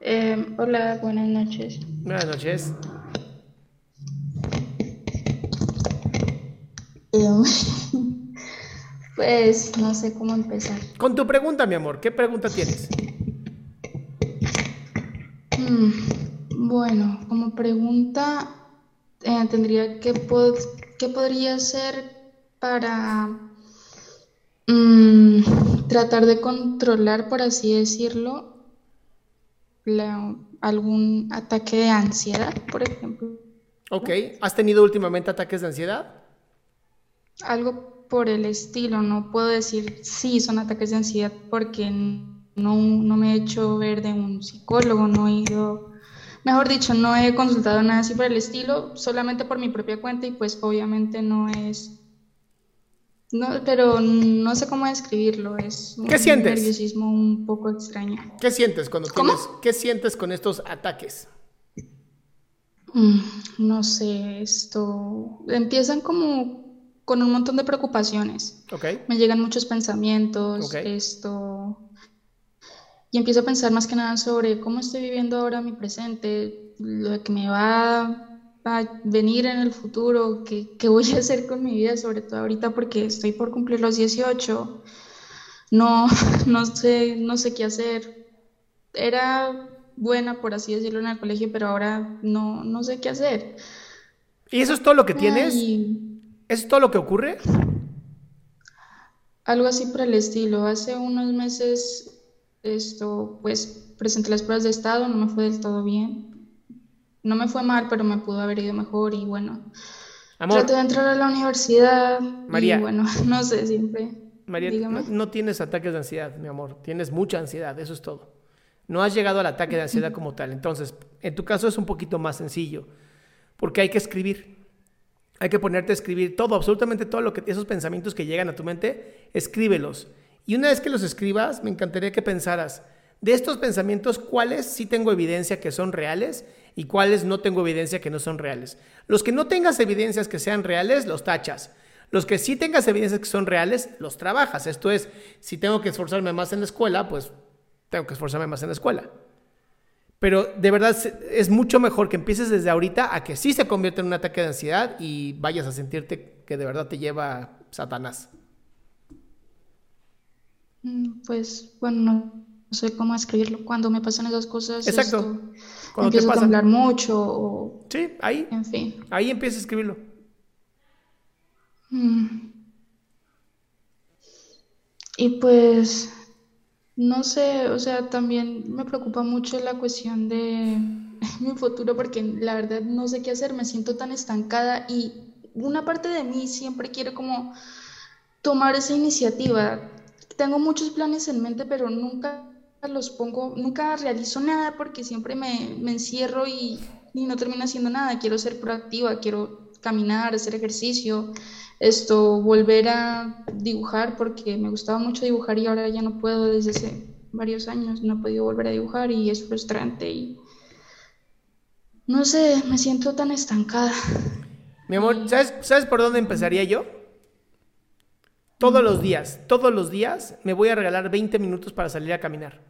Eh, hola, buenas noches. Buenas noches. Em, pues no sé cómo empezar. Con tu pregunta, mi amor, ¿qué pregunta tienes? Mm, bueno, como pregunta, eh, tendría que pod- ¿qué podría hacer para mm, tratar de controlar, por así decirlo, la- algún ataque de ansiedad, por ejemplo? Ok. ¿Has tenido últimamente ataques de ansiedad? Algo por el estilo, no puedo decir sí, son ataques de ansiedad porque no, no me he hecho ver de un psicólogo, no he ido, mejor dicho, no he consultado nada así por el estilo, solamente por mi propia cuenta y pues obviamente no es, no, pero no sé cómo describirlo, es un ¿Qué sientes? nerviosismo un poco extraño. ¿Qué sientes cuando ¿Cómo? tienes, qué sientes con estos ataques? Mm, No sé, esto, empiezan como con un montón de preocupaciones. Ok. Me llegan muchos pensamientos, esto, y empiezo a pensar más que nada sobre cómo estoy viviendo ahora mi presente, lo que me va a venir en el futuro, qué, qué voy a hacer con mi vida, sobre todo ahorita porque estoy por cumplir los 18, no, no sé, no sé qué hacer. Era buena, por así decirlo, en el colegio, pero ahora no, no sé qué hacer. ¿Y eso es todo lo que tienes? Ay, ¿Eso es todo lo que ocurre? Algo así por el estilo. Hace unos meses, esto, pues presenté las pruebas de estado, no me fue del todo bien. No me fue mal, pero me pudo haber ido mejor y bueno, Amor, traté de entrar a la universidad María. y bueno, no sé, siempre. María, dígame. no, no tienes ataques de ansiedad, mi amor. Tienes mucha ansiedad, eso es todo. No has llegado al ataque de ansiedad como tal. Entonces, en tu caso es un poquito más sencillo, porque hay que escribir. Hay que ponerte a escribir todo, absolutamente todo lo que esos pensamientos que llegan a tu mente, escríbelos. Y una vez que los escribas, me encantaría que pensaras de estos pensamientos cuáles sí tengo evidencia que son reales y cuáles no tengo evidencia que no son reales. Los que no tengas evidencias que sean reales, los tachas. Los que sí tengas evidencias que son reales, los trabajas. Esto es, si tengo que esforzarme más en la escuela, pues tengo que esforzarme más en la escuela. Pero de verdad es mucho mejor que empieces desde ahorita a que sí se convierta en un ataque de ansiedad y vayas a sentirte que de verdad te lleva Satanás. Mm, Pues bueno, no sé cómo escribirlo. Cuando me pasan esas cosas, Exacto. esto, Cuando te empiezo a pasa. temblar mucho o, Sí, ahí, en fin. ahí empieza a escribirlo. Mm. Y pues, no sé, o sea, también me preocupa mucho la cuestión de mi futuro porque la verdad no sé qué hacer, me siento tan estancada y una parte de mí siempre quiere como tomar esa iniciativa. Tengo muchos planes en mente, pero nunca los pongo, nunca realizo nada porque siempre me, me encierro y, y no termino haciendo nada. Quiero ser proactiva, quiero caminar, hacer ejercicio, esto, volver a dibujar porque me gustaba mucho dibujar y ahora ya no puedo desde hace varios años, no he podido volver a dibujar y es frustrante y no sé, me siento tan estancada. Mi amor, ¿sabes, ¿sabes por dónde empezaría yo? Todos los días, todos los días me voy a regalar 20 minutos para salir a caminar.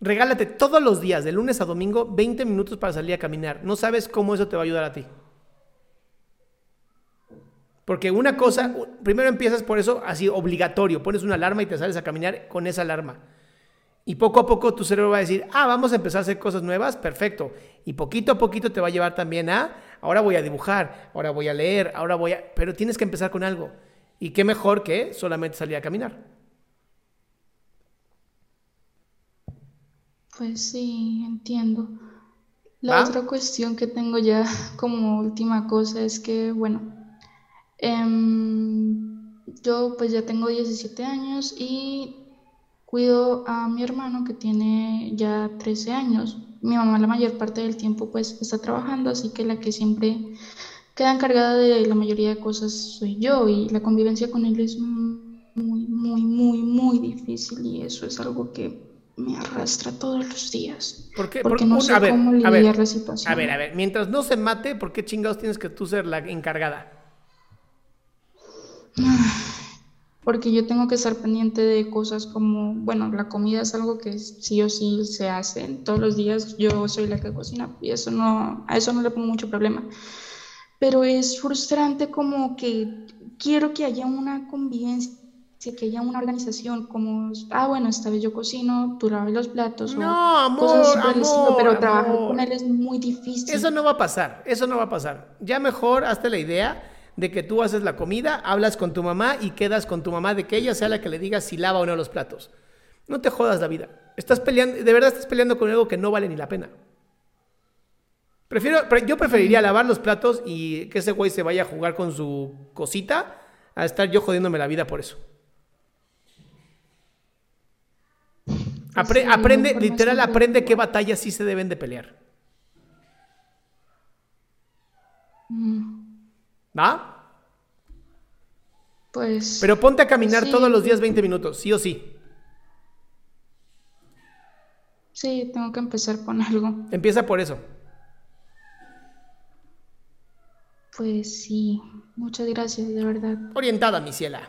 Regálate todos los días, de lunes a domingo, 20 minutos para salir a caminar. No sabes cómo eso te va a ayudar a ti. Porque una cosa, primero empiezas por eso así obligatorio, pones una alarma y te sales a caminar con esa alarma. Y poco a poco tu cerebro va a decir, ah, vamos a empezar a hacer cosas nuevas, perfecto. Y poquito a poquito te va a llevar también a, ahora voy a dibujar, ahora voy a leer, ahora voy a... Pero tienes que empezar con algo. Y qué mejor que solamente salir a caminar. Pues sí, entiendo. La otra cuestión que tengo ya como última cosa es que, bueno, Em, yo pues ya tengo 17 años y cuido a mi hermano que tiene ya 13 años. Mi mamá la mayor parte del tiempo pues está trabajando, así que la que siempre queda encargada de la mayoría de cosas soy yo y la convivencia con él es muy, muy, muy, muy difícil y eso es algo que me arrastra todos los días. ¿Por qué? Porque no sé cómo lidiar la situación. A ver, a ver, mientras no se mate, ¿por qué chingados tienes que tú ser la encargada? Porque yo tengo que estar pendiente de cosas como, bueno, la comida es algo que sí o sí se hace. Todos los días yo soy la que cocina y eso no, a eso no le pongo mucho problema. Pero es frustrante como que quiero que haya una convivencia, que haya una organización como, ah, bueno, esta vez yo cocino, tú lavas los platos. No, amor, amor, pero trabajar con él es muy difícil. Eso no va a pasar, eso no va a pasar. Ya mejor hazte la idea de que tú haces la comida, hablas con tu mamá y quedas con tu mamá de que ella sea la que le diga si lava o no los platos. No te jodas la vida. Estás peleando, de verdad estás peleando con algo que no vale ni la pena. Prefiero, yo preferiría lavar los platos y que ese güey se vaya a jugar con su cosita a estar yo jodiéndome la vida por eso. aprende, literal, aprende qué batallas sí se deben de pelear. Mm. ¿Va? Pues. Pero ponte a caminar todos los días 20 minutos, sí o sí. Sí, tengo que empezar con algo. Empieza por eso. Pues sí, muchas gracias, de verdad. Orientada, mi ciela.